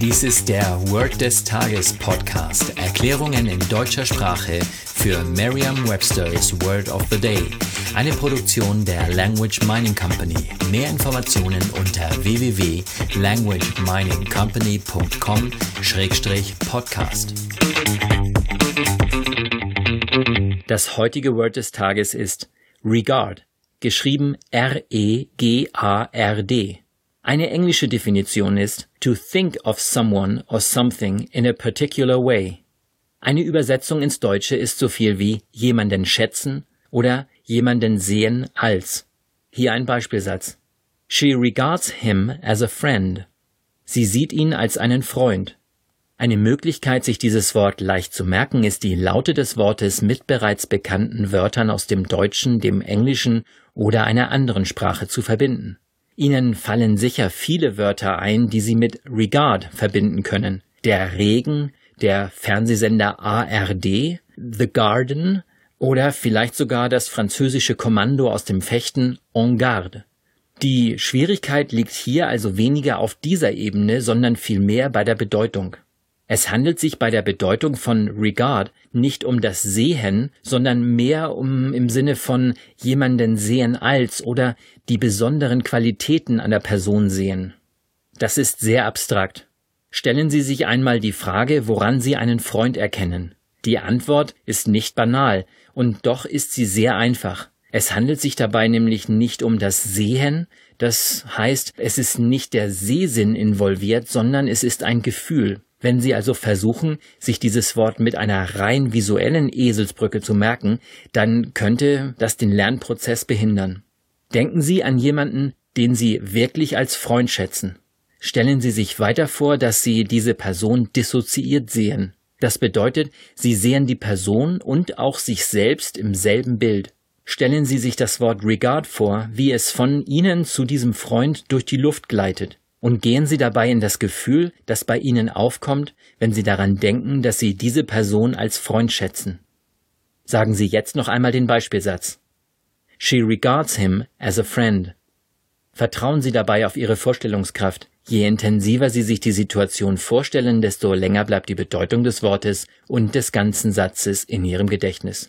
Dies ist der Word des Tages Podcast. Erklärungen in deutscher Sprache für Merriam-Webster's Word of the Day. Eine Produktion der Language Mining Company. Mehr Informationen unter www.languageminingcompany.com-podcast. Das heutige Word des Tages ist Regard, geschrieben R-E-G-A-R-D. Eine englische Definition ist to think of someone or something in a particular way. Eine Übersetzung ins Deutsche ist so viel wie jemanden schätzen oder jemanden sehen als. Hier ein Beispielsatz. She regards him as a friend. Sie sieht ihn als einen Freund. Eine Möglichkeit, sich dieses Wort leicht zu merken, ist die Laute des Wortes mit bereits bekannten Wörtern aus dem Deutschen, dem Englischen oder einer anderen Sprache zu verbinden. Ihnen fallen sicher viele Wörter ein, die Sie mit Regard verbinden können. Der Regen, der Fernsehsender ARD, The Garden oder vielleicht sogar das französische Kommando aus dem Fechten En Garde. Die Schwierigkeit liegt hier also weniger auf dieser Ebene, sondern vielmehr bei der Bedeutung. Es handelt sich bei der Bedeutung von Regard nicht um das Sehen, sondern mehr um im Sinne von jemanden sehen als oder die besonderen Qualitäten einer Person sehen. Das ist sehr abstrakt. Stellen Sie sich einmal die Frage, woran Sie einen Freund erkennen. Die Antwort ist nicht banal, und doch ist sie sehr einfach. Es handelt sich dabei nämlich nicht um das Sehen, das heißt, es ist nicht der Sehsinn involviert, sondern es ist ein Gefühl. Wenn Sie also versuchen, sich dieses Wort mit einer rein visuellen Eselsbrücke zu merken, dann könnte das den Lernprozess behindern. Denken Sie an jemanden, den Sie wirklich als Freund schätzen. Stellen Sie sich weiter vor, dass Sie diese Person dissoziiert sehen. Das bedeutet, Sie sehen die Person und auch sich selbst im selben Bild. Stellen Sie sich das Wort Regard vor, wie es von Ihnen zu diesem Freund durch die Luft gleitet und gehen Sie dabei in das Gefühl, das bei Ihnen aufkommt, wenn Sie daran denken, dass Sie diese Person als Freund schätzen. Sagen Sie jetzt noch einmal den Beispielsatz. She regards him as a friend. Vertrauen Sie dabei auf Ihre Vorstellungskraft. Je intensiver Sie sich die Situation vorstellen, desto länger bleibt die Bedeutung des Wortes und des ganzen Satzes in Ihrem Gedächtnis.